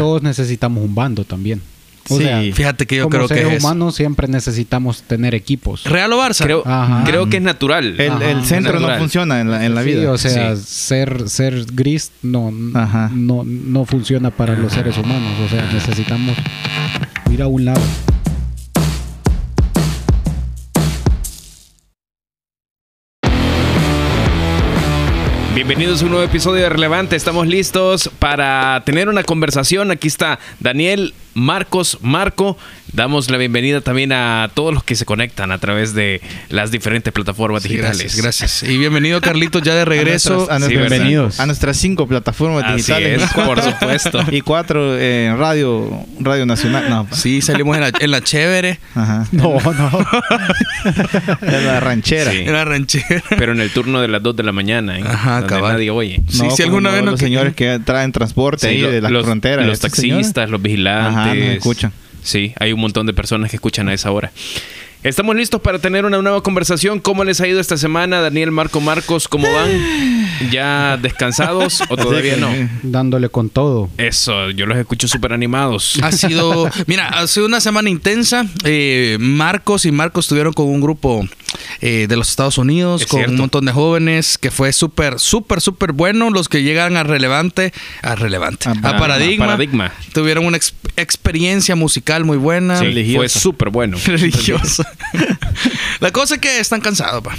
todos necesitamos un bando también. O Sí. sea, Fíjate que yo como creo que seres es humanos siempre necesitamos tener equipos. Real o Barça. Creo, Ajá. creo que es natural. El, centro no funciona en la, en la Sí, vida. o sea, Sí. ser, ser gris no, Ajá. no, no funciona para los seres humanos. O sea, necesitamos ir a un lado. Bienvenidos a un nuevo episodio de Relevante. Estamos listos para tener una conversación. Aquí está Daniel, Marcos, Marco. Damos la bienvenida también a todos los que se conectan a través de las diferentes plataformas Sí, digitales. gracias, gracias. Y bienvenido, Carlitos, ya de regreso. A nuestras, a Sí, nuestras- bienvenidos. a nuestras cinco plataformas Así digitales. es, y cuatro- por supuesto. Y cuatro en radio, radio nacional. No, Sí, salimos en la, en la chévere, ajá. No, no. En la ranchera. Sí. en la ranchera. Pero en el turno de las 2 de la mañana. ¿eh? Ajá, Donde cabal. nadie oye. Sí, si alguna vez los que- señores que traen transporte ahí lo- de las los, fronteras. Los taxistas, los vigilantes. Ajá, nos escuchan. Sí, hay un montón de personas que escuchan a esa hora. Estamos listos para tener una nueva conversación. ¿Cómo les ha ido esta semana, Daniel, Marco, Marcos? ¿Cómo van? ¿Ya descansados o todavía no? Dándole con todo. Eso, yo los escucho súper animados. Ha sido, mira, ha sido una semana intensa. Eh, Marcos y Marcos estuvieron con un grupo eh, de los Estados Unidos, Es con cierto. un montón de jóvenes, que fue súper, súper, súper bueno. Los que llegan a relevante, a relevante, A a, Paradigma. paradigma, Paradigma. Tuvieron una ex- experiencia musical muy buena. Sí, religiosa. fue súper bueno. religiosa. La cosa es que están cansados, pa.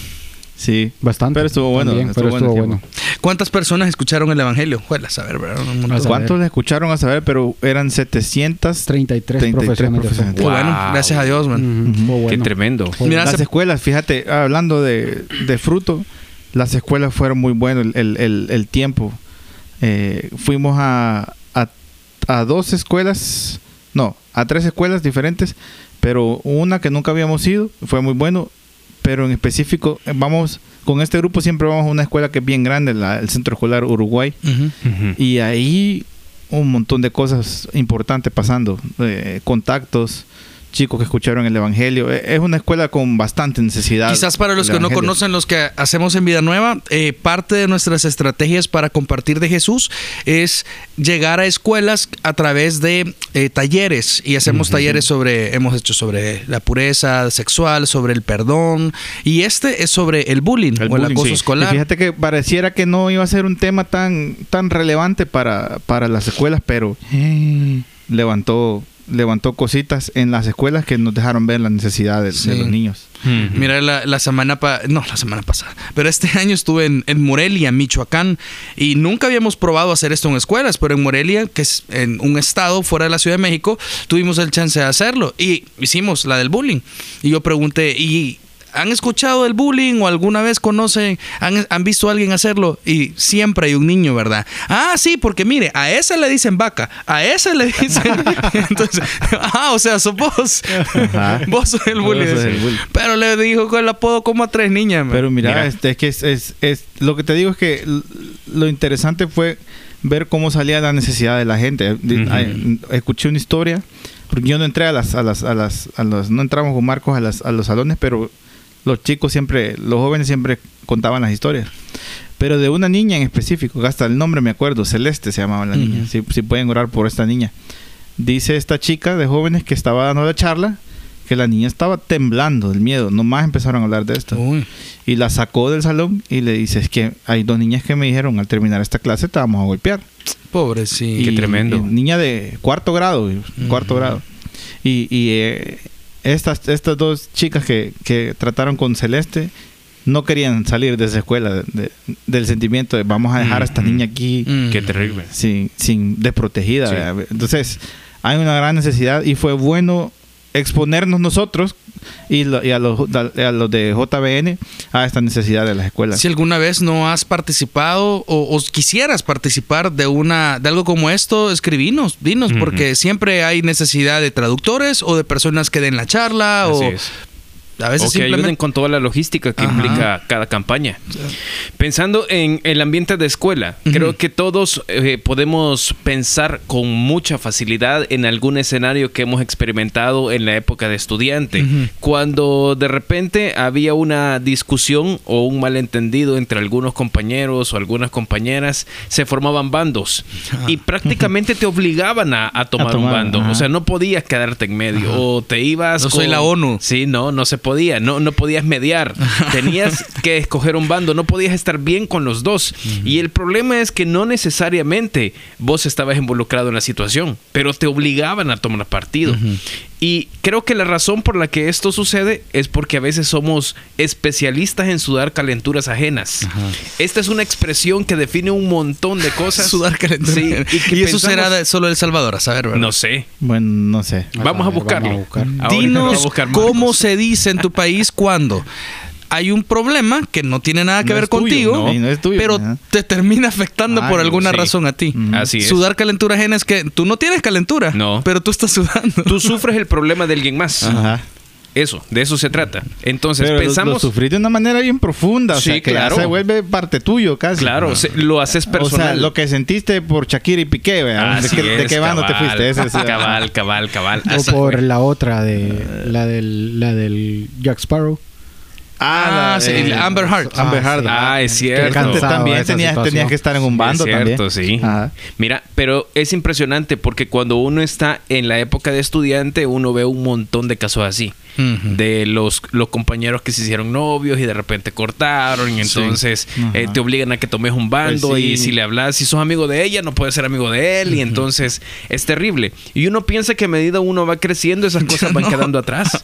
Sí. Bastante. Pero estuvo bueno. También, estuvo pero estuvo bueno. bueno. ¿Cuántas personas escucharon el evangelio? Juelas, a ver, ¿verdad? Un montón. A ¿Cuántos saber. escucharon a saber? Pero eran 700. 33, 33 profesiones. Qué bueno, Wow. gracias a Dios, man. Ujú, muy Qué bueno. tremendo. Mira, las escuelas, fíjate, hablando de, de fruto, las escuelas fueron muy buenos el, el- el- el tiempo. Eh, fuimos a, a, a dos escuelas, no, a tres escuelas diferentes, pero una que nunca habíamos ido, fue muy bueno, pero en específico, eh, vamos, con este grupo siempre vamos a una escuela que es bien grande, la- el Centro Escolar Uruguay, y ahí un montón de cosas importantes pasando, eh, contactos, chicos que escucharon el Evangelio. Eh, Es una escuela con bastante necesidad. Quizás para los que no conocen los que hacemos en Vida Nueva, eh, parte de nuestras estrategias para compartir de Jesús es llegar a escuelas a través de eh, talleres y hacemos talleres sobre, hemos hecho sobre la pureza sexual, sobre el perdón y este es sobre el bullying El o el acoso sí. escolar. Y fíjate que pareciera que no iba a ser un tema tan, tan relevante para, para las escuelas, pero eh, levantó, levantó cositas en las escuelas que nos dejaron ver la necesidad de, Sí. de los niños. Ujú. Mira, la, la semana pa no, la semana pasada, pero este año estuve en, en Morelia, Michoacán, y nunca habíamos probado hacer esto en escuelas, pero en Morelia, que es en un estado fuera de la Ciudad de México, tuvimos el chance de hacerlo y hicimos la del bullying. Y yo pregunté, ¿y han escuchado el bullying o alguna vez conocen, han, han visto a alguien hacerlo? Y siempre hay un niño, ¿verdad? Ah, sí, porque mire, a ese le dicen vaca, a ese le dicen... Entonces, ah, o sea, sos vos. Ajá. Vos sos el bully. Vos sos el bully. Pero le dijo con el apodo como a tres niñas. man. Pero mira, Mira. este, es que es, es- es- lo que te digo es que lo interesante fue ver cómo salía la necesidad de la gente. Escuché una historia, porque yo no entré a las, a las, a las, a los, no entramos con Marcos a, las, a los salones, pero los chicos siempre, los jóvenes siempre contaban las historias. Pero de una niña en específico, hasta el nombre me acuerdo, Celeste se llamaba la niña. Si, si pueden orar por esta niña. Dice esta chica de jóvenes que estaba dando la charla que la niña estaba temblando del miedo. Nomás empezaron a hablar de esto. Uy. Y la sacó del salón y le dice, es que hay dos niñas que me dijeron al terminar esta clase te vamos a golpear. Pobre, sí. Qué tremendo. y niña de cuarto grado, cuarto grado. Y, y, eh, estas, estas dos chicas que, que trataron con Celeste no querían salir de esa escuela de- de- del sentimiento de vamos a dejar a esta Ujú. niña aquí Mm. Qué terrible. sin, sin desprotegida. Entonces, hay una gran necesidad y fue bueno exponernos nosotros y, lo- y a, los, a los de JBN a esta necesidad de las escuelas. Si alguna vez no has participado o, o quisieras participar de una de algo como esto, escribinos, dinos, porque siempre hay necesidad de traductores o de personas que den la charla Así o es. A veces o que ayuden simplemente... con toda la logística que Ajá. implica cada campaña. Pensando en el ambiente de escuela, Ujú. creo que todos eh, podemos pensar con mucha facilidad en algún escenario que hemos experimentado en la época de estudiante, Ujú. cuando de repente había una discusión o un malentendido entre algunos compañeros o algunas compañeras, se formaban bandos y prácticamente te obligaban a, a tomar, A tomar, un bando. O sea, no podías quedarte en medio o te ibas. No soy la ONU. Sí, no, no se podía. No, no podías mediar. Tenías que escoger un bando. No podías estar bien con los dos. Y el problema es que no necesariamente vos estabas involucrado en la situación, pero te obligaban a tomar partido. Y creo que la razón por la que esto sucede es porque a veces somos especialistas en sudar calenturas ajenas. Esta es una expresión que define un montón de cosas. Sudar calentura. Sí, y, que eso será de solo El Salvador, a saber, ¿verdad? No sé. Bueno, no sé. Vamos a ver, buscarlo. vamos a buscar. Ahorita va a Dinos buscar cómo se dice en tu país cuando hay un problema que no tiene nada que No ver es tuyo, contigo, ¿no? Y no es tuyo, pero te termina afectando Ay, por alguna sí. razón a ti. Mm. Así es. Sudar calentura ajena es que tú no tienes calentura, No. pero tú estás sudando. Tú sufres el problema de alguien más. Ajá. Eso, de eso se trata. Entonces Pero lo- pensamos. lo, sufrí de una manera bien profunda. O Sí, sea, que claro. ya se vuelve parte tuyo casi. Claro, se- lo haces personal. O sea, lo que sentiste por Shakira y Piqué, ¿verdad? ¿De Así qué, de es, qué bando te cabal. fuiste? Ese es- cabal, cabal, cabal. O Así por fue. la otra de la del la del Jack Sparrow. Ah, la sí, Amber Heart. Amber Ah, Heart. sí. Ah, es cierto. Antes también tenías, que estar en un bando es cierto, también. sí. Ajá. Mira, pero es impresionante porque cuando uno está en la época de estudiante, uno ve un montón de casos así. De los, los compañeros que se hicieron novios y de repente cortaron y entonces eh, te obligan a que tomes un bando Pues sí. y si le hablas, si sos amigo de ella, no puedes ser amigo de él y entonces es terrible. Y uno piensa que a medida uno va creciendo, esas cosas van No. quedando atrás.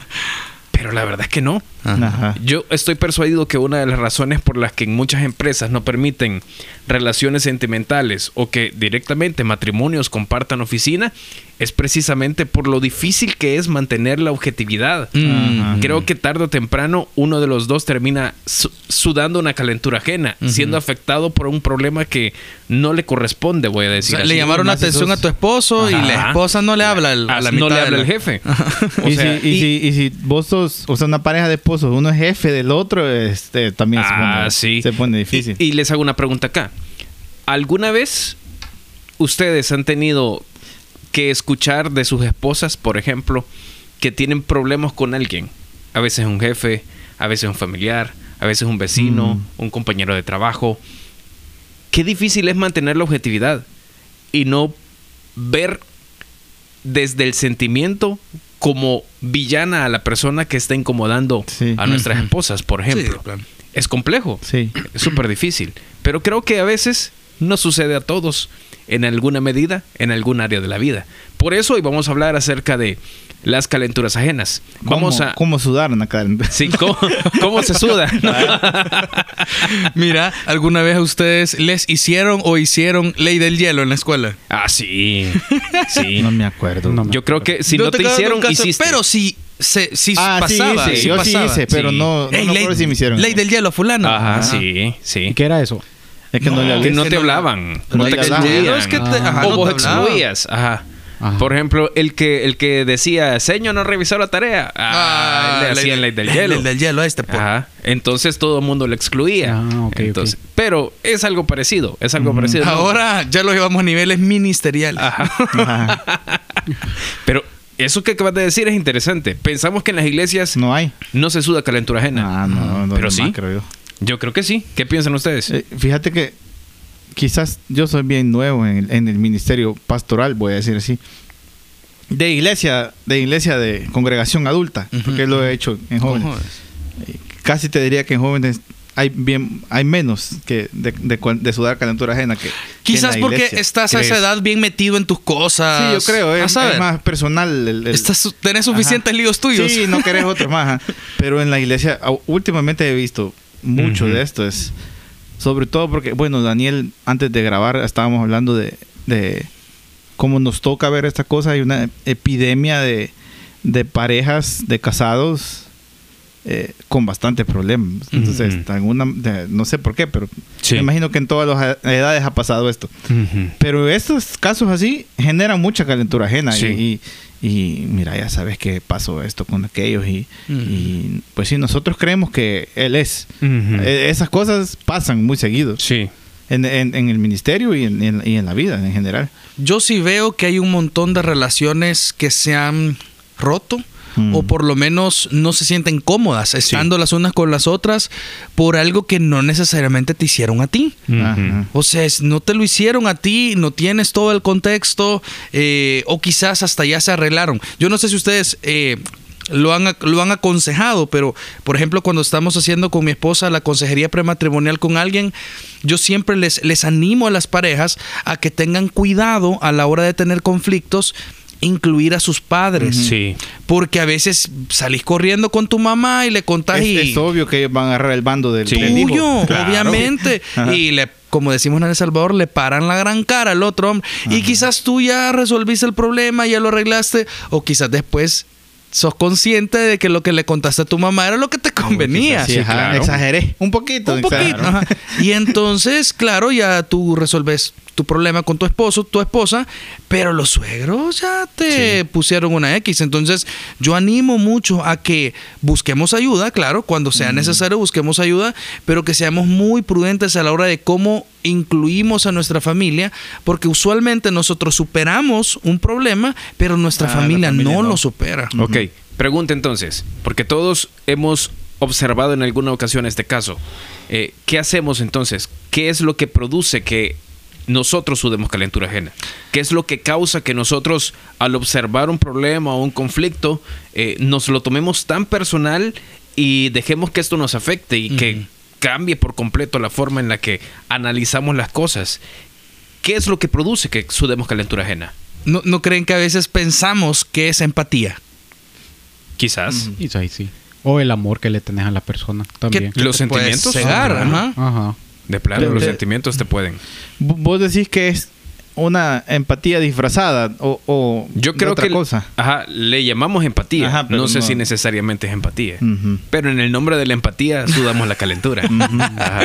Pero la verdad es que no. Ajá. Yo estoy persuadido que una de las razones por las que en muchas empresas no permiten relaciones sentimentales o que directamente matrimonios compartan oficina es precisamente por lo difícil que es mantener la objetividad. Mm. Ajá. Creo que tarde o temprano uno de los dos termina su- sudando una calentura ajena, siendo afectado por un problema que no le corresponde, voy a O decir. sea, así. le llamaron la atención esos- a tu esposo y la esposa no le habla al- a la no mitad le habla la- el jefe. O y, sea, si, y, si, y si vos sos, o sea, una pareja de esposos, uno es jefe del otro, este, también se, Ah, pone, sí. se pone difícil. Y, y les hago una pregunta acá. ¿Alguna vez ustedes han tenido que escuchar de sus esposas, por ejemplo, que tienen problemas con alguien? A veces un jefe, a veces un familiar, a veces un vecino, Mm. un compañero de trabajo. Qué difícil es mantener la objetividad y no ver desde el sentimiento como villana a la persona que está incomodando Sí. a nuestras esposas, por Sí, ejemplo. Es complejo. Sí. Es súper difícil. Pero creo que a veces no sucede a todos en alguna medida, en algún área de la vida. Por eso hoy vamos a hablar acerca de las calenturas ajenas. Vamos ¿Cómo, a... ¿Cómo sudar una calentura? Sí, ¿cómo, cómo se suda? Mira, ¿alguna vez a ustedes les hicieron o hicieron ley del hielo en la escuela? ah, sí. Sí. No me acuerdo. No me Yo creo que si no, te hicieron, caso- hiciste. Pero sí, se, sí Ah, sí pasaba. hice. Yo sí pasaba. hice, pero Sí. no, no Ey, ley, si me hicieron. ley del hielo, fulano. Ajá, Ajá. sí, sí. ¿Y qué era eso? Es que no, le Que no te no- hablaban. no No te excluían. Es que te- ajá, o no vos excluías. Ajá. Ajá. Por ejemplo, el que, el que decía, señor no revisó la tarea. Ah, le hacían ley del hielo. Ley del hielo este, pues. Ajá. Entonces todo el mundo lo excluía. Ah, ok, Entonces. Pero es algo parecido. Es algo parecido. ¿no? Ahora ya lo llevamos a niveles ministeriales. Ajá. Pero eso que acabas de decir es interesante. Pensamos que en las iglesias no, No hay. se suda calentura ajena. Ah, no, no, Pero no sí. creo yo. Yo creo que sí. ¿Qué piensan ustedes? Eh, fíjate que quizás yo soy bien nuevo en el, en el ministerio pastoral, voy a decir así. De iglesia, de iglesia de congregación adulta, Ujú. porque lo he hecho en jóvenes. Ojo. Casi te diría que en jóvenes hay bien hay menos que de, de de sudar calentura ajena que que en Quizás porque iglesia. estás a esa ¿Crees? edad bien metido en tus cosas. Sí, yo creo, es, es más personal. el- el- estás- tenés suficientes Ajá. líos tuyos. Sí, no querés otro más. ajá. Pero en la iglesia, últimamente he visto mucho Ujú. de esto. Es, sobre todo porque, bueno, Daniel, antes de grabar, estábamos hablando de, de cómo nos toca ver esta cosa. Hay una epidemia de, de parejas, de casados, eh, con bastantes problemas. Entonces, Ujú. en una- de- no sé por qué, pero Sí. me imagino que en todas las edades ha pasado esto. Pero estos casos así generan mucha calentura ajena. Sí. Y, y- mira, ya sabes que pasó esto con aquellos. Y, pues sí, nosotros creemos que él es. Eh, esas cosas pasan muy seguido Sí. en, en- en el ministerio y en, en- y en la vida en general. Yo sí veo que hay un montón de relaciones que se han roto Mm. o por lo menos no se sienten cómodas estando las unas con las otras por algo que no necesariamente te hicieron a ti. Ajá. O sea, es- no te lo hicieron a ti, no tienes todo el contexto, eh, o quizás hasta ya se arreglaron. Yo no sé si ustedes eh, lo, han, lo han aconsejado, pero por ejemplo, cuando estamos haciendo con mi esposa la consejería prematrimonial con alguien, yo siempre les, les animo a las parejas a que tengan cuidado a la hora de tener conflictos incluir a sus padres. Sí. Porque a veces salís corriendo con tu mamá y le contás Es, y es obvio que ellos van a agarrar el bando del, Sí. del hijo. tuyo, Claro. obviamente. Ajá. Y le, como decimos en El Salvador, le paran la gran cara al otro hombre. Y quizás tú ya resolviste el problema, ya lo arreglaste, o quizás después sos consciente de que lo que le contaste a tu mamá era lo que te convenía. Sí, Sí, ajá, claro. Exageré. Un poquito. Un poquito. ajá. Y entonces, claro, ya tú resolves tu problema con tu esposo, tu esposa, pero los suegros ya te pusieron una X. Entonces, yo animo mucho a que busquemos ayuda, claro, cuando sea necesario busquemos ayuda, pero que seamos muy prudentes a la hora de cómo incluimos a nuestra familia, porque usualmente nosotros superamos un problema, pero nuestra Ah, familia no, no. lo supera. Ok, pregunta entonces, porque todos hemos observado en alguna ocasión este caso. Eh, ¿Qué hacemos entonces? ¿Qué es lo que produce que nosotros sudemos calentura ajena? ¿Qué es lo que causa que nosotros, al observar un problema o un conflicto, eh, nos lo tomemos tan personal y dejemos que esto nos afecte y que cambie por completo la forma en la que analizamos las cosas? ¿Qué es lo que produce que sudemos calentura ajena? ¿No, no creen que a veces pensamos que es empatía? Quizás. Sí. O el amor que le tenés a la persona también. Que Los sentimientos. cegar, ajá. Ajá. De plano, los sentimientos te pueden. Vos decís que es una empatía disfrazada o, o Yo creo otra que cosa. Ajá, le llamamos empatía. Ajá, no sé no- si necesariamente es empatía. Pero en el nombre de la empatía sudamos la calentura. Ajá.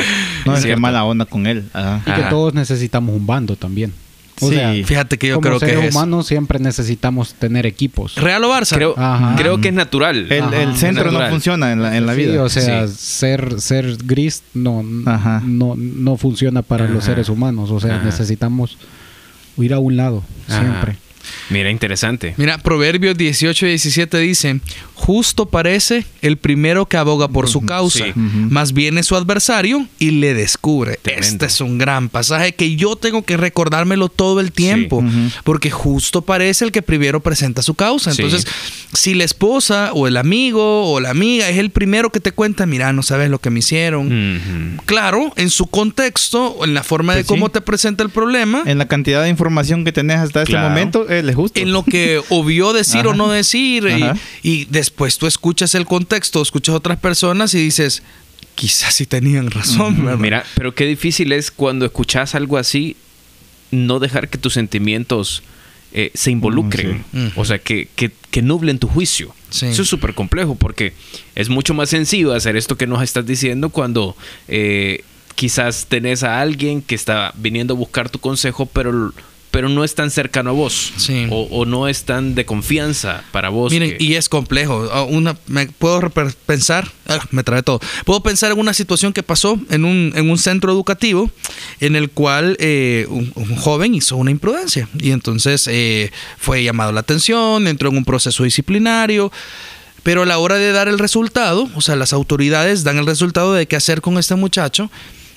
No es que Cierto. mala onda con él. Ajá. Y que todos necesitamos un bando también. O Sí. sea, Fíjate que yo como creo que seres es humanos siempre necesitamos tener equipos. Real o Barça. Creo, Ajá. creo que es natural. El, centro no funciona en la, en la Sí, vida. o sea, Sí. ser, ser gris no, Ajá. no, no funciona para los seres humanos. O sea, Ajá. necesitamos ir a un lado Ajá. siempre. Mira, interesante. Mira, Proverbios 18 y 17 dice, justo parece el primero que aboga por su causa, Sí. Más viene su adversario y le descubre. Tremendo. Este es un gran pasaje que yo tengo que recordármelo todo el tiempo, porque justo parece el que primero presenta su causa. Sí. Entonces, si la esposa o el amigo o la amiga es el primero que te cuenta, mira, no sabes lo que me hicieron. Claro, en su contexto, en la forma de Pues cómo sí. te presenta el problema. En la cantidad de información que tenés hasta este momento, él es justo. en lo que obvió decir Ajá. o no decir. Y, después tú escuchas el contexto, escuchas otras personas y dices, quizás sí tenían razón. ¿verdad? Mira, pero qué difícil es cuando escuchas algo así, no dejar que tus sentimientos eh, se involucren. Mm, sí. O sea, que, que, que nublen tu juicio. Sí. Eso es súper complejo porque es mucho más sencillo hacer esto que nos estás diciendo cuando eh, quizás tenés a alguien que está viniendo a buscar tu consejo, pero, pero no es tan cercano a vos. Sí. O, o no es tan de confianza para vos. Miren, que- y es complejo. Ah, Una, me, puedo pensar, ah, me trae todo. Puedo pensar en una situación que pasó en un, en un centro educativo en el cual eh, un, un joven hizo una imprudencia y entonces eh, fue llamado la atención, entró en un proceso disciplinario. Pero a la hora de dar el resultado, o sea, las autoridades dan el resultado de qué hacer con este muchacho.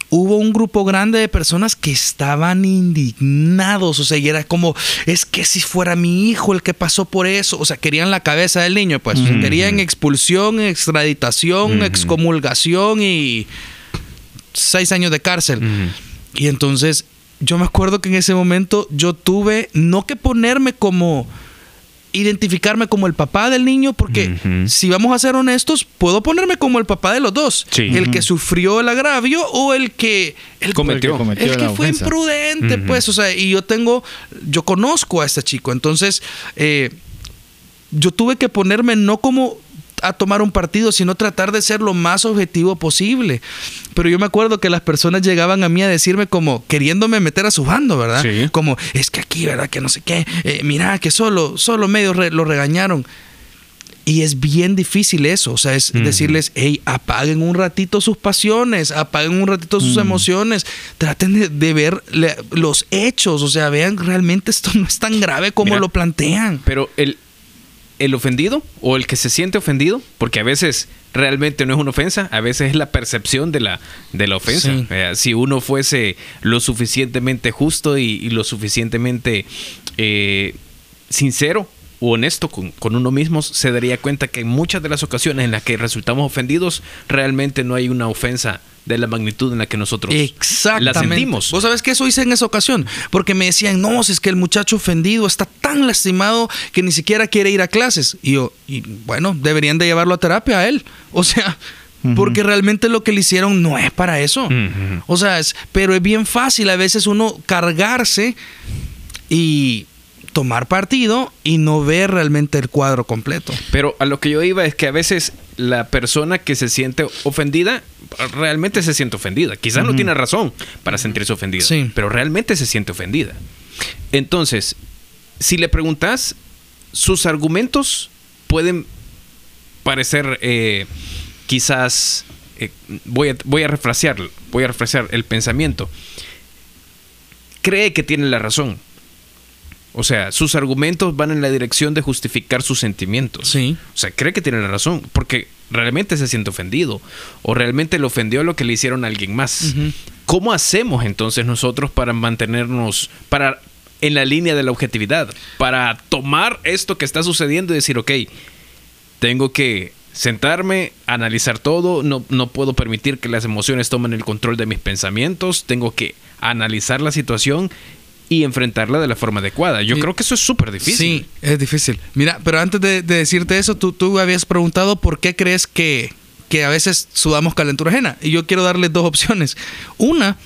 Hubo un grupo grande de personas que estaban indignados, o sea, y era como, es que si fuera mi hijo el que pasó por eso, o sea, querían la cabeza del niño, pues, querían expulsión, extraditación, excomulgación y seis años de cárcel. Y entonces yo me acuerdo que en ese momento yo tuve no que ponerme como identificarme como el papá del niño porque si vamos a ser honestos puedo ponerme como el papá de los dos Sí. el que sufrió el agravio o el que el, Cometió. El que cometió el que fue ofensa. imprudente pues o sea y yo tengo yo conozco a este chico entonces eh, yo tuve que ponerme no como a tomar un partido, sino tratar de ser lo más objetivo posible. Pero yo me acuerdo que las personas llegaban a mí a decirme como queriéndome meter a su bando, ¿verdad? Sí. Como, es que aquí, ¿verdad? Que no sé qué, eh, mira, que solo, solo medio re- lo regañaron. Y es bien difícil eso, o sea, es decirles, hey, apaguen un ratito sus pasiones, apaguen un ratito sus emociones, traten de, de ver le- los hechos, o sea, vean, realmente esto no es tan grave como Mira. lo plantean. Pero el, el ofendido o el que se siente ofendido, porque a veces realmente no es una ofensa, a veces es la percepción de la, de la ofensa. Sí. Eh, si uno fuese lo suficientemente justo y, y lo suficientemente eh, sincero o honesto con, con uno mismo, se daría cuenta que en muchas de las ocasiones en las que resultamos ofendidos, realmente no hay una ofensa de la magnitud en la que nosotros Exactamente. la sentimos. Vos sabés que eso hice en esa ocasión, porque me decían, no, si es que el muchacho ofendido está tan lastimado que ni siquiera quiere ir a clases. Y yo, y bueno, deberían de llevarlo a terapia a él. O sea, porque realmente lo que le hicieron no es para eso. O sea, es, pero es bien fácil a veces uno cargarse y tomar partido y no ver realmente el cuadro completo. Pero a lo que yo iba es que a veces la persona que se siente ofendida realmente se siente ofendida. Quizás no tiene razón para sentirse ofendida, Sí. pero realmente se siente ofendida. Entonces, si le preguntas, sus argumentos pueden parecer eh, quizás eh, voy a voy a refrasear voy a refrasear el pensamiento. Cree que tiene la razón. O sea, sus argumentos van en la dirección de justificar sus sentimientos. Sí. O sea, cree que tiene la razón porque realmente se siente ofendido o realmente le ofendió lo que le hicieron a alguien más. ¿Cómo hacemos entonces nosotros para mantenernos para en la línea de la objetividad, para tomar esto que está sucediendo y decir, ok, tengo que sentarme, analizar todo, no, no puedo permitir que las emociones tomen el control de mis pensamientos, tengo que analizar la situación y enfrentarla de la forma adecuada. Yo creo que eso es súper difícil. Sí, es difícil. Mira, pero antes de, de decirte eso, tú, tú habías preguntado por qué crees que, que a veces sudamos calentura ajena. Y yo quiero darle dos opciones. Una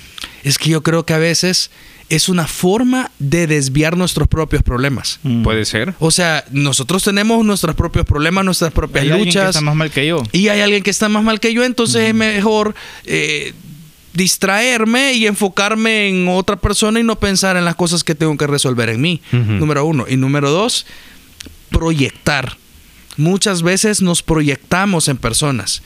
es que yo creo que a veces es una forma de desviar nuestros propios problemas. Mm. Puede ser. O sea, nosotros tenemos nuestros propios problemas, nuestras propias Hay alguien que luchas. está más mal que yo. Y hay alguien que está más mal que yo, entonces es mejor eh, distraerme y enfocarme en otra persona y no pensar en las cosas que tengo que resolver en mí. Número uno. Y número dos, proyectar. Muchas veces nos proyectamos en personas.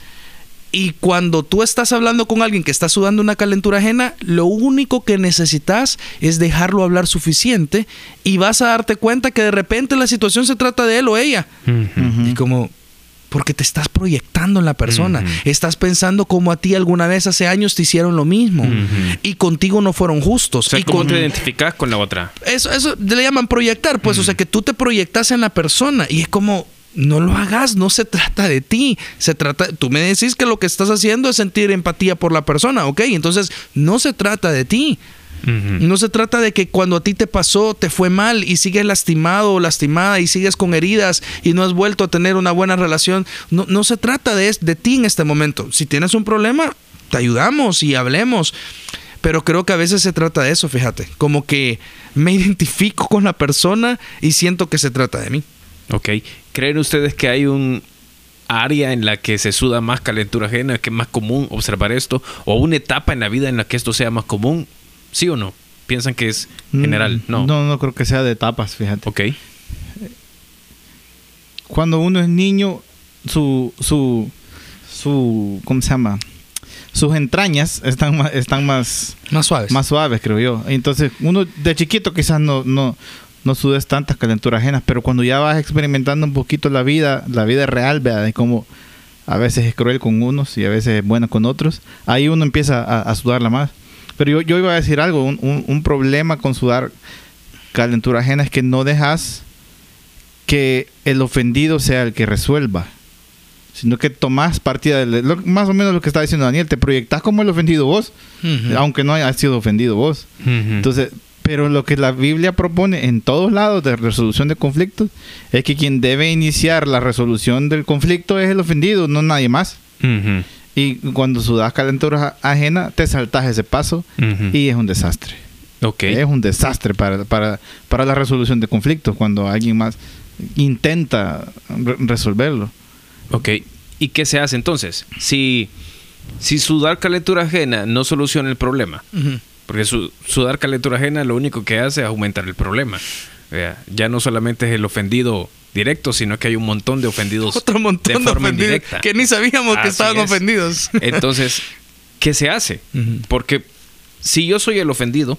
Y cuando tú estás hablando con alguien que está sudando una calentura ajena, lo único que necesitas es dejarlo hablar suficiente y vas a darte cuenta que de repente la situación se trata de él o ella. Y como, porque te estás proyectando en la persona. Estás pensando como a ti alguna vez hace años te hicieron lo mismo. Y contigo no fueron justos. O sea, y ¿cómo con- te identificas con la otra? eso, eso le llaman proyectar, pues, o sea, que tú te proyectas en la persona y es como, no lo hagas, no se trata de ti, se trata, tú me decís que lo que estás haciendo es sentir empatía por la persona, ¿ok? Entonces, no se trata de ti. No se trata de que cuando a ti te pasó, te fue mal y sigues lastimado o lastimada y sigues con heridas y no has vuelto a tener una buena relación. No, no se trata de, de ti en este momento. Si tienes un problema, te ayudamos y hablemos. Pero creo que a veces se trata de eso, fíjate. Como que me identifico con la persona y siento que se trata de mí. Ok. ¿Creen ustedes que hay un área en la que se suda más calentura ajena, que es más común observar esto? ¿O una etapa en la vida en la que esto sea más común? ¿Sí o no? ¿Piensan que es general? No. Mm, No, no creo que sea de etapas, fíjate. Ok. Cuando uno es niño, su, su, su, ¿cómo se llama? Sus entrañas están más, están más, Más suaves. más suaves, creo yo. Entonces, uno de chiquito quizás no, no, no sudes tantas calenturas ajenas, pero cuando ya vas experimentando un poquito la vida, la vida real, ¿verdad? De cómo a veces es cruel con unos y a veces es buena con otros, ahí uno empieza a, a sudarla más. Pero yo, yo iba a decir algo, un, un- un problema con sudar calentura ajena es que no dejas que el ofendido sea el que resuelva, sino que tomás partida de lo- más o menos lo que está diciendo Daniel, te proyectás como el ofendido vos, aunque no hayas sido ofendido vos. Entonces, pero lo que la Biblia propone en todos lados de resolución de conflictos es que quien debe iniciar la resolución del conflicto es el ofendido, no nadie más. Y cuando sudas calentura ajena, te saltas ese paso y es un desastre. Ok. Es un desastre para, para, para la resolución de conflictos cuando alguien más intenta re- resolverlo. Ok. ¿Y qué se hace entonces? Si, si sudar calentura ajena no soluciona el problema, porque su- sudar calentura ajena lo único que hace es aumentar el problema. Ya no solamente es el ofendido directo, sino que hay un montón de ofendidos Otro montón de, forma ofendidos indirecta. que ni sabíamos que estaban es. ofendidos. Entonces, ¿qué se hace? Porque si yo soy el ofendido,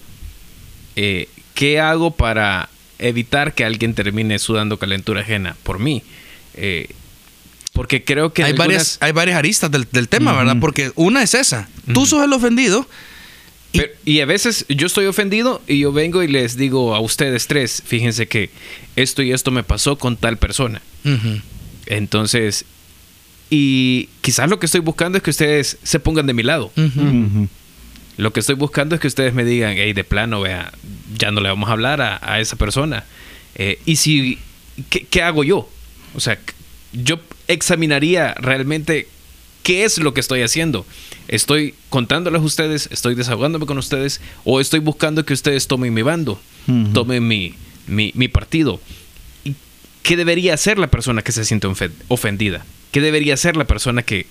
eh, ¿qué hago para evitar que alguien termine sudando calentura ajena por mí? Eh, porque creo que hay, algunas- varias, hay varias aristas del, del tema, ¿verdad? Porque una es esa. Tú sos el ofendido. Y- Pero- y a veces yo estoy ofendido y yo vengo y les digo a ustedes tres, fíjense que esto y esto me pasó con tal persona. Entonces, y quizás lo que estoy buscando es que ustedes se pongan de mi lado. Lo que estoy buscando es que ustedes me digan, hey, de plano, vea, ya no le vamos a hablar a, a esa persona. Eh, y si, ¿qué, qué hago yo? O sea, yo examinaría realmente qué es lo que estoy haciendo. ¿Estoy contándoles a ustedes? ¿Estoy desahogándome con ustedes? ¿O estoy buscando que ustedes tomen mi bando? Tomen mi, mi, mi partido. ¿Y ¿Qué debería hacer la persona que se siente ofen- ofendida? ¿Qué debería hacer la persona que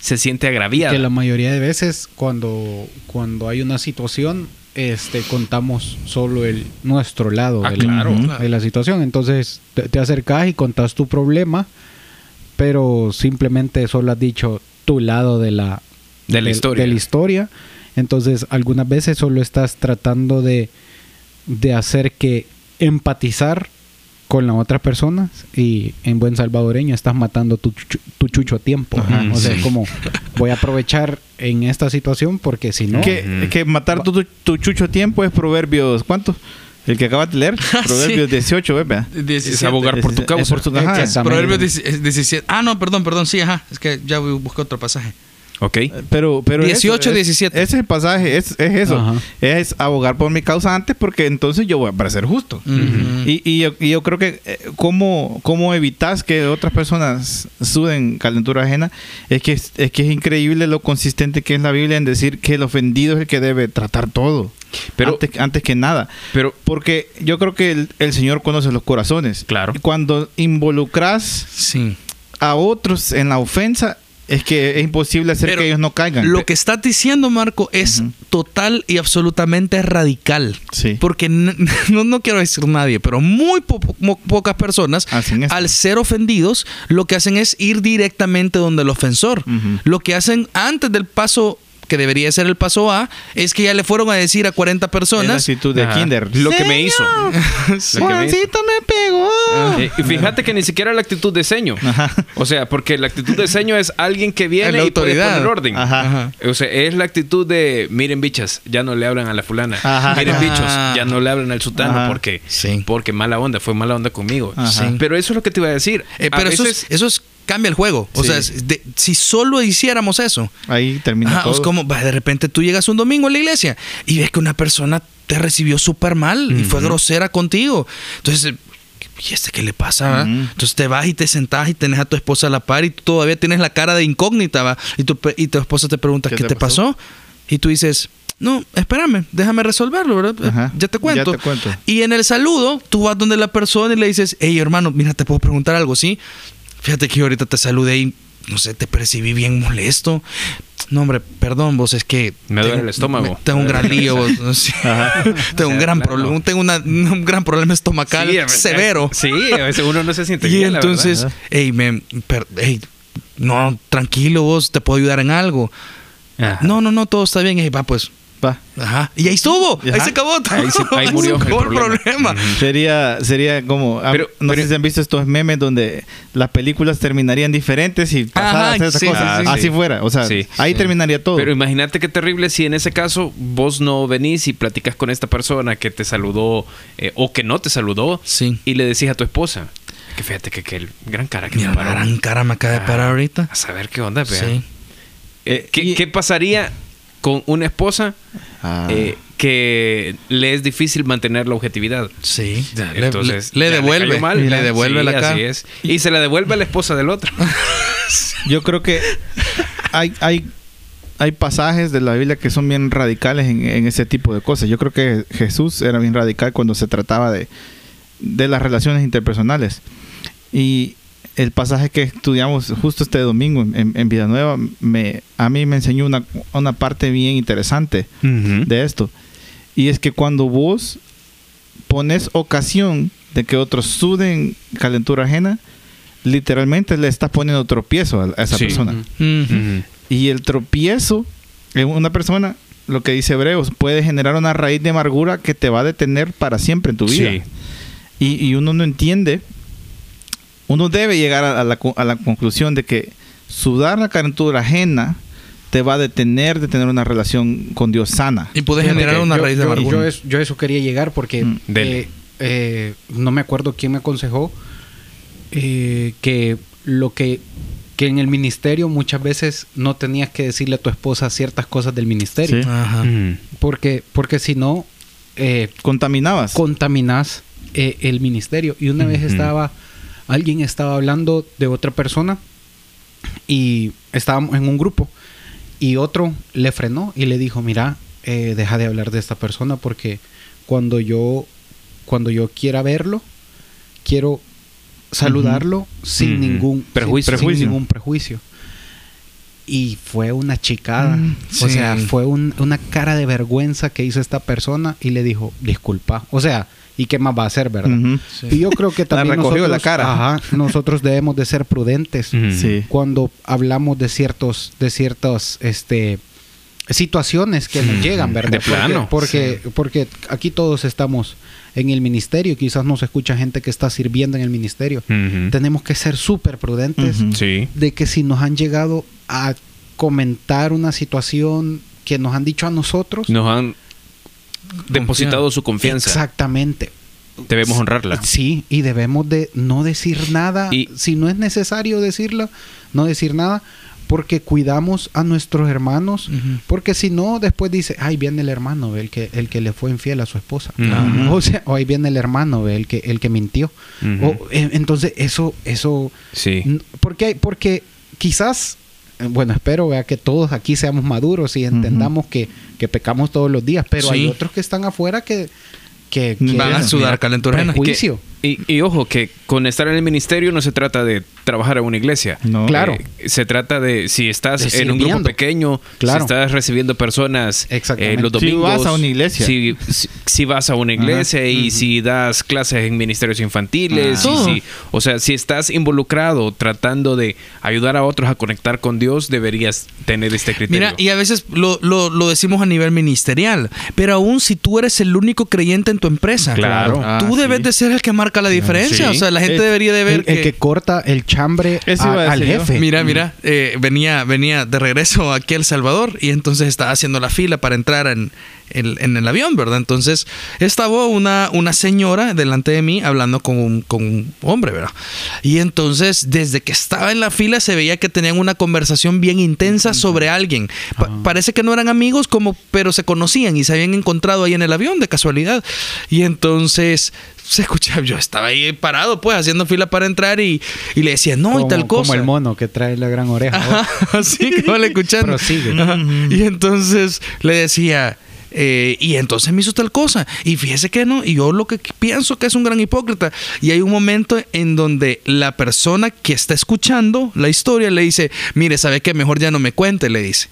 se siente agraviada? Que la mayoría de veces cuando, cuando hay una situación, este, contamos solo el nuestro lado Ah, de, claro. la, de la situación. Entonces te, te acercas y contás tu problema, pero simplemente solo has dicho tu lado de la, De la historia. de la historia. Entonces algunas veces solo estás tratando de, de hacer que empatizar con la otra persona y en buen salvadoreño estás matando tu, chucho- tu chucho a tiempo. Ajá, o sea, sí. como voy a aprovechar en esta situación porque si no... que, matar tu, tu chucho a tiempo es Proverbios, ¿cuánto? El que acabas de leer, Proverbios 18, ¿verdad? 17. Es abogar por tu causa. es por tu- ajá. Proverbios 10 17. Ah, no, perdón, perdón. Sí, ajá. Es que ya busqué otro pasaje. Ok. Pero, pero 18, eso, es- 17. Ese es el pasaje, es, es eso. Ajá. Es abogar por mi causa antes porque entonces yo voy a parecer justo. Y, y yo, y yo creo que eh, cómo, cómo evitas que otras personas suden calentura ajena es que es, es que es increíble lo consistente que es la Biblia en decir que el ofendido es el que debe tratar todo. Pero- antes, antes que nada. Pero Porque yo creo que el, el Señor conoce los corazones. Claro. Y Cuando involucras Sí. a otros en la ofensa, es que es imposible hacer Pero que ellos no caigan. Lo que estás diciendo, Marco, es total y absolutamente radical. Sí. Porque no, no quiero decir nadie, pero muy po- pocas personas, al ser ofendidos, lo que hacen es ir directamente donde el ofensor. Lo que hacen antes del paso que debería ser el paso A, es que ya le fueron a decir a 40 Es la personas. actitud de Ajá. Kinder. Lo que me hizo. Lo que me hizo. Juancito me pegó. Eh, y fíjate que ni siquiera la actitud de seño. Ajá. O sea, porque la actitud de seño es alguien que viene La y puede autoridad. poner orden. Ajá. Ajá. O sea, es la actitud de, miren bichas, ya no le hablan a la fulana. Ajá. Miren bichos, ya no le hablan al sutano Ajá. porque, Sí. porque mala onda, fue mala onda conmigo. Sí. Pero eso es lo que te iba a decir. Eh, A pero eso, es, eso es- cambia el juego. O Sí. sea, de- si solo hiciéramos eso, Ahí termina Ajá, todo. es como de repente tú llegas un domingo a la iglesia y ves que una persona te recibió súper mal y fue grosera contigo. Entonces, ¿y este qué le pasa? Entonces te vas y te sentás y tenés a tu esposa a la par y tú todavía tienes la cara de incógnita, ¿va? Y tu, y tu esposa te pregunta, ¿qué, te, pasó? Y tú dices, no, espérame, déjame resolverlo, ¿verdad? Ajá. Ya te cuento. Ya te cuento. Y en el saludo, tú vas donde la persona y le dices, hey hermano, mira, te puedo preguntar algo, ¿sí? Fíjate que yo ahorita te saludé y, no sé, te percibí bien molesto. No, hombre, perdón, vos, es que... Me duele tengo- el estómago. me- Tengo un gran lío, vos, no sé. Tengo un gran claro. problema, tengo una- un gran problema estomacal Sí, severo. Sí, a veces uno no se siente Y bien, la entonces, hey, me, per- hey, no, tranquilo vos, te puedo ayudar en algo. Ajá. No, no, no, todo está bien. Y va, pues, Va. ajá. Y ahí estuvo, ahí se acabó todo. Ahí se- ahí murió el problema. Sería, sería como. ah, Pero- no pero- sé si han visto estos memes donde las películas terminarían diferentes y esas sí, cosas. sí, sí. Así fuera. O sea, Sí. ahí Sí. terminaría todo. Pero imagínate qué terrible si en ese caso vos no venís y platicas con esta persona que te saludó eh, o que no te saludó Sí. y le decís a tu esposa que fíjate que, que el gran cara que Mira, me paró. gran cara me acaba de parar Ah, ahorita. A saber qué onda, vea. Sí. Eh, ¿qué, Y- qué pasaría con una esposa Ah. eh, que le es difícil mantener la objetividad? Sí. Le- Entonces, le, le devuelve. cayó mal. le devuelve Sí, la cara. así es. Y se la devuelve a la esposa del otro. Yo creo que hay, hay, hay pasajes de la Biblia que son bien radicales en, en ese tipo de cosas. Yo creo que Jesús era bien radical cuando se trataba de, de las relaciones interpersonales. Y el pasaje que estudiamos justo este domingo en, en Villanueva, me, a mí me enseñó una, una parte bien interesante de esto. Y es que cuando vos pones ocasión de que otros suden calentura ajena, literalmente le estás poniendo tropiezo a, esa Sí. persona. Y el tropiezo en una persona, lo que dice Hebreos, puede generar una raíz de amargura que te va a detener para siempre en tu vida. Sí. Y, y uno no entiende, uno debe llegar a, la, co- a la conclusión de que sudar la calentura ajena te va a detener de tener una relación con Dios sana. Y puede generar una yo- raíz de yo, amargura. Yo, es- yo eso quería llegar porque Mm, eh, eh, no me acuerdo quién me aconsejó eh, que lo que que en el ministerio muchas veces no tenías que decirle a tu esposa ciertas cosas del ministerio Sí. Ajá. Ujú. porque porque si no eh, Contaminabas. contaminas eh, el ministerio. Y una vez Ujú. estaba, alguien estaba hablando de otra persona y estábamos en un grupo y otro le frenó y le dijo, mira, eh, deja de hablar de esta persona porque cuando yo, cuando yo quiera verlo, quiero saludarlo sin ningún Prejuicio. sin- ningún prejuicio. Y fue una chicada. Mm, O sí. sea, fue un- una cara de vergüenza que hizo esta persona y le dijo, disculpa. O sea, ¿y qué más va a hacer, verdad? Sí. Y yo creo que también recogió de nosotros, la cara. Ajá, nosotros debemos de ser prudentes. Sí. cuando hablamos de ciertos, de ciertas, este situaciones que nos llegan, ¿verdad? De Porque- plano. Porque, porque aquí todos estamos en el ministerio, quizás nos escucha gente que está sirviendo en el ministerio. Tenemos que ser súper prudentes. Sí. de que si nos han llegado a comentar una situación que nos han dicho a nosotros, Nos han depositado su confianza. exactamente. Debemos honrarla. Sí, y debemos de no decir nada. Y- si no es necesario decirla, no decir nada, porque cuidamos a nuestros hermanos. Porque si no, después dice, ay, viene el hermano, el que, el que le fue infiel a su esposa. Ujú. O sea, o ahí viene el hermano, el que, el que mintió. O, eh, entonces, eso, eso, Sí. porque, porque quizás, bueno, espero que todos aquí seamos maduros y entendamos que, que pecamos todos los días, pero hay otros que están afuera que, que Van a sudar calentura prejuicio. Y, y ojo, que con estar en el ministerio no se trata de trabajar en una iglesia. No. Claro. Eh, se trata de si estás De en un grupo pequeño, Claro. si estás recibiendo personas Exactamente. eh, los Si domingos. vas a una iglesia. Si, si- si vas a una iglesia y si das clases en ministerios infantiles. Ah. y si- o sea, si estás involucrado tratando de ayudar a otros a conectar con Dios, deberías tener este criterio. Mira, y a veces lo, lo- lo decimos a nivel ministerial, pero aún si tú eres el único creyente en tu empresa, Claro. Ah, tú sí. debes de ser el que marca la diferencia. Sí. O sea, la gente El- debería de ver el, el que corta el chambre a- al yo. jefe. Mira, mira, eh, venía, venía de regreso aquí a El Salvador y entonces estaba haciendo la fila para entrar en, en- en el avión, ¿verdad? Entonces estaba una, una señora delante de mí hablando con un, con un hombre, ¿verdad? Y entonces desde que estaba en la fila se veía que tenían una conversación bien intensa sobre alguien. Pa- Parece que no eran amigos, como, pero se conocían y se habían encontrado ahí en el avión de casualidad. Y entonces se escuchaba, yo estaba ahí parado, pues, haciendo fila para entrar y, y le decía, no, y tal cosa. como el mono que trae la gran oreja. Ajá, así que vale escuchando. Prosigue. Ajá. Y entonces le decía, eh, y entonces me hizo tal cosa. Y fíjese que no, y yo lo que pienso que es un gran hipócrita. Y hay un momento en donde la persona que está escuchando la historia le dice, mire, ¿sabe qué? Mejor ya no me cuente, le dice.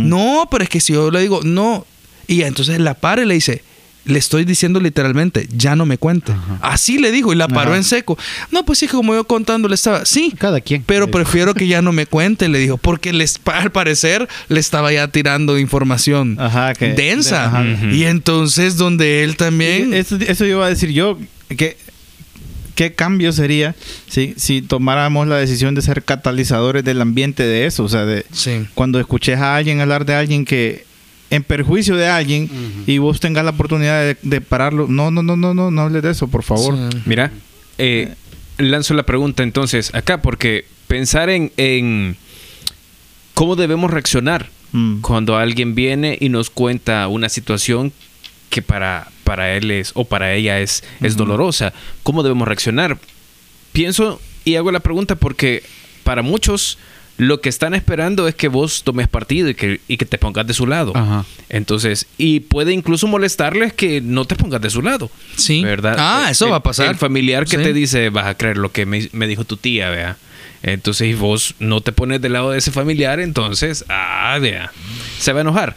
No, pero es que si yo le digo, no. Y entonces la para y le dice, le estoy diciendo literalmente, ya no me cuente. Ajá. Así le dijo y la paró Ajá. en seco. No, pues sí, como yo contando le estaba, sí, Cada quien. pero prefiero que ya no me cuente, le dijo, porque les, al parecer le estaba ya tirando información Ajá, que- densa. Ajá. Ujú. Y entonces donde él también... Eso, eso iba a decir yo. Que, ¿Qué cambio sería si, si tomáramos la decisión de ser catalizadores del ambiente de eso? O sea, de, Sí. cuando escuches a alguien hablar de alguien que en perjuicio de alguien y vos tengas la oportunidad de, de pararlo. No, no, no, no, no, no hables de eso, por favor. Sí. Mira, eh, lanzo la pregunta entonces acá, porque pensar en, en cómo debemos reaccionar Mm. cuando alguien viene y nos cuenta una situación que para, para él es o para ella es, es dolorosa. ¿Cómo debemos reaccionar? Pienso y hago la pregunta porque para muchos lo que están esperando es que vos tomes partido y que, y que te pongas de su lado. Ajá. Entonces, y puede incluso molestarles que no te pongas de su lado. Sí. ¿Verdad? Ah, El- eso el- va a pasar. El familiar que Sí. te dice, vas a creer lo que me, me dijo tu tía, vea. Entonces, si vos no te pones del lado de ese familiar, entonces, ah, vea, se va a enojar.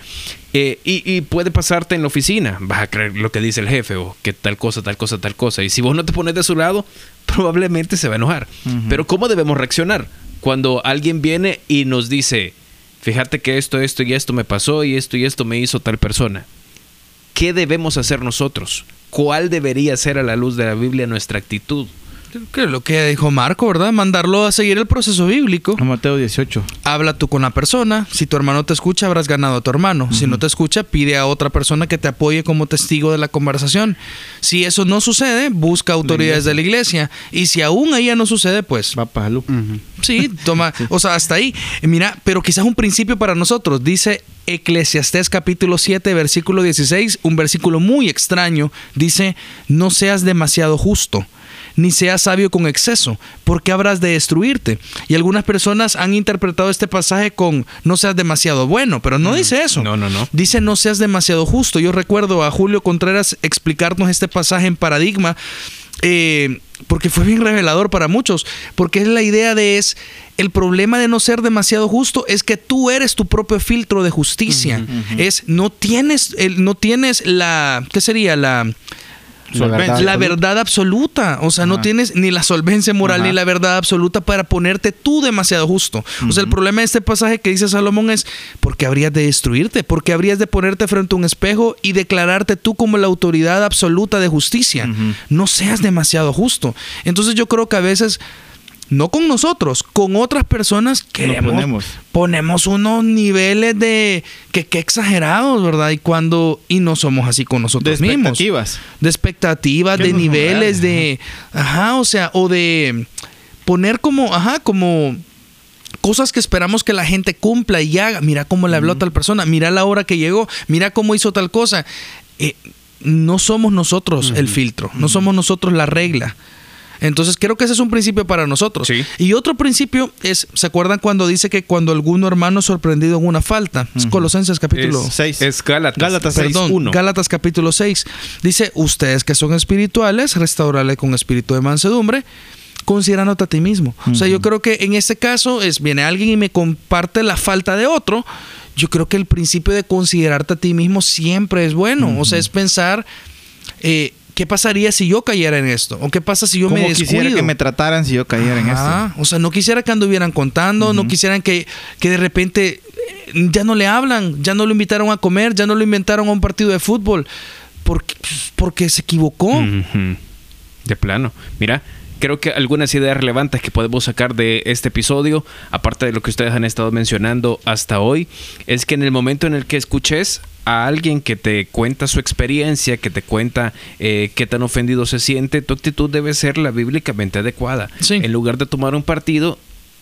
Eh, y, y puede pasarte en la oficina, vas a creer lo que dice el jefe o que tal cosa, tal cosa, tal cosa. Y si vos no te pones de su lado, probablemente se va a enojar. Pero ¿cómo debemos reaccionar cuando alguien viene y nos dice, fíjate que esto, esto y esto me pasó y esto y esto me hizo tal persona? ¿Qué debemos hacer nosotros? ¿Cuál debería ser a la luz de la Biblia nuestra actitud? Creo que lo que dijo Marco, ¿verdad? Mandarlo a seguir el proceso bíblico. A Mateo 18. Habla tú con la persona. Si tu hermano te escucha, habrás ganado a tu hermano. Si no te escucha, pide a otra persona que te apoye como testigo de la conversación. Si eso no sucede, busca autoridades de la iglesia. Y si aún ella no sucede, pues Va para. Sí, toma, o sea, hasta ahí. Mira, pero quizás un principio para nosotros. Dice Eclesiastés capítulo 7, versículo 16, un versículo muy extraño. Dice, no seas demasiado justo, ni seas sabio con exceso, porque habrás de destruirte. Y algunas personas han interpretado este pasaje con, no seas demasiado bueno, pero no dice eso. No, no, no. Dice, no seas demasiado justo. Yo recuerdo a Julio Contreras explicarnos este pasaje en Paradigma eh, porque fue bien revelador para muchos, porque es la idea de es, el problema de no ser demasiado justo es que tú eres tu propio filtro de justicia, es, no tienes, el, no tienes la, ¿qué sería? La, La verdad. la verdad absoluta. O sea, no tienes ni la solvencia moral Ajá. ni la verdad absoluta para ponerte tú demasiado justo. O sea, el problema de este pasaje que dice Salomón es porque habrías de destruirte, porque habrías de ponerte frente a un espejo y declararte tú como la autoridad absoluta de justicia. No seas demasiado justo. Entonces yo creo que a veces no con nosotros, con otras personas queremos, ponemos. ponemos unos niveles de que, que exagerados, ¿verdad? Y cuando y no somos así con De nosotros mismos expectativas. de expectativas, de niveles, de, ajá, o sea, o de poner como, ajá, como cosas que esperamos que la gente cumpla y haga. Mira cómo le habló a tal persona, mira la hora que llegó, mira cómo hizo tal cosa. Eh, no somos nosotros el filtro, no somos nosotros la regla. Entonces creo que ese es un principio para nosotros. Sí. Y otro principio es, ¿se acuerdan cuando dice que cuando alguno hermano es sorprendido en una falta? Es Colosenses capítulo Es, seis. es Gálatas. Gálatas Perdón, 6:1. Gálatas capítulo 6. Dice, ustedes que son espirituales, restaurarle con espíritu de mansedumbre, considerándote a ti mismo. O sea, yo creo que en este caso es, viene alguien y me comparte la falta de otro. Yo creo que el principio de considerarte a ti mismo siempre es bueno. O sea, es pensar, eh, ¿qué pasaría si yo cayera en esto? ¿O qué pasa si yo ¿Cómo me descuido? quisiera que me trataran si yo cayera en esto? O sea, no quisiera que anduvieran contando, no quisieran que, que de repente eh, ya no le hablan, ya no lo invitaron a comer, ya no lo invitaron a un partido de fútbol, porque, porque se equivocó. De plano. Mira, creo que algunas ideas relevantes que podemos sacar de este episodio, aparte de lo que ustedes han estado mencionando hasta hoy, es que en el momento en el que escuches a alguien que te cuenta su experiencia, que te cuenta eh, qué tan ofendido se siente, tu actitud debe ser la bíblicamente adecuada. Sí. En lugar de tomar un partido,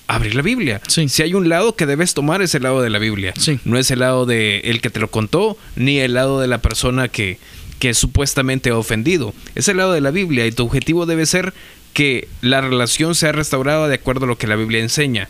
abrir la Biblia. Sí. Si hay un lado que debes tomar es el lado de la Biblia. Sí. No es el lado de el que te lo contó, ni el lado de la persona que, que supuestamente ha ofendido. Es el lado de la Biblia y tu objetivo debe ser que la relación sea restaurada de acuerdo a lo que la Biblia enseña.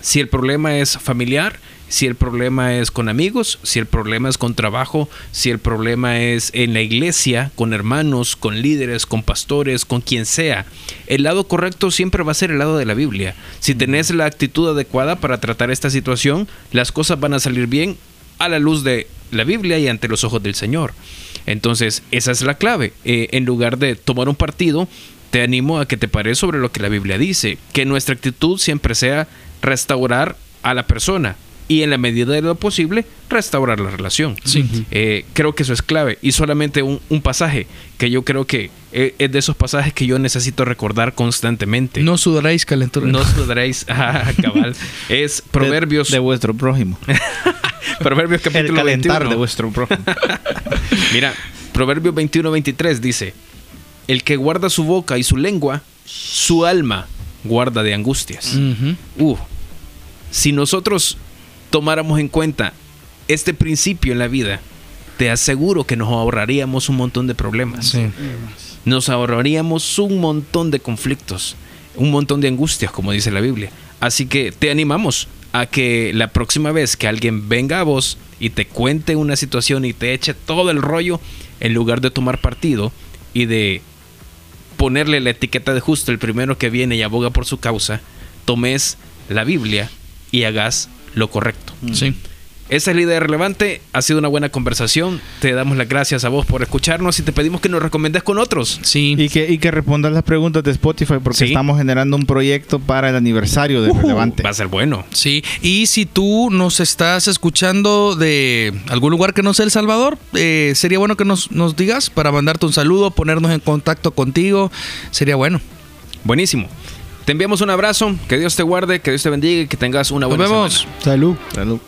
Si el problema es familiar, si el problema es con amigos, si el problema es con trabajo, si el problema es en la iglesia, con hermanos, con líderes, con pastores, con quien sea, el lado correcto siempre va a ser el lado de la Biblia. Si tenés la actitud adecuada para tratar esta situación, las cosas van a salir bien a la luz de la Biblia y ante los ojos del Señor. Entonces, esa es la clave. Eh, en lugar de tomar un partido, te animo a que te pares sobre lo que la Biblia dice, que nuestra actitud siempre sea restaurar a la persona y en la medida de lo posible restaurar la relación. Sí. Eh, creo que eso es clave y solamente un, un pasaje que yo creo que eh, es de esos pasajes que yo necesito recordar constantemente. No sudaréis calentura. No sudaréis, ah, cabal. Es Proverbios, De, de vuestro prójimo. Proverbios El capítulo calentar 21. de vuestro prójimo. Mira, Proverbios 21-23 dice, el que guarda su boca y su lengua, su alma guarda de angustias. Uh, si nosotros tomáramos en cuenta este principio en la vida, te aseguro que nos ahorraríamos un montón de problemas. Sí. Nos ahorraríamos un montón de conflictos, un montón de angustias, como dice la Biblia. Así que te animamos a que la próxima vez que alguien venga a vos y te cuente una situación y te eche todo el rollo, en lugar de tomar partido y de ponerle la etiqueta de justo el primero que viene y aboga por su causa, tomes la Biblia y hagas lo correcto. Sí. Esa es la idea relevante. Ha sido una buena conversación. Te damos las gracias a vos por escucharnos y te pedimos que nos recomendes con otros. Sí. Y que, y que respondas las preguntas de Spotify porque Sí. estamos generando un proyecto para el aniversario de Relevante. Va a ser bueno. Sí, y si tú nos estás escuchando de algún lugar que no sea El Salvador, eh, sería bueno que nos, nos digas para mandarte un saludo, ponernos en contacto contigo. Sería bueno. Buenísimo. Te enviamos un abrazo. Que Dios te guarde, que Dios te bendiga y que tengas una Nos buena vemos. semana. Salud. Salud.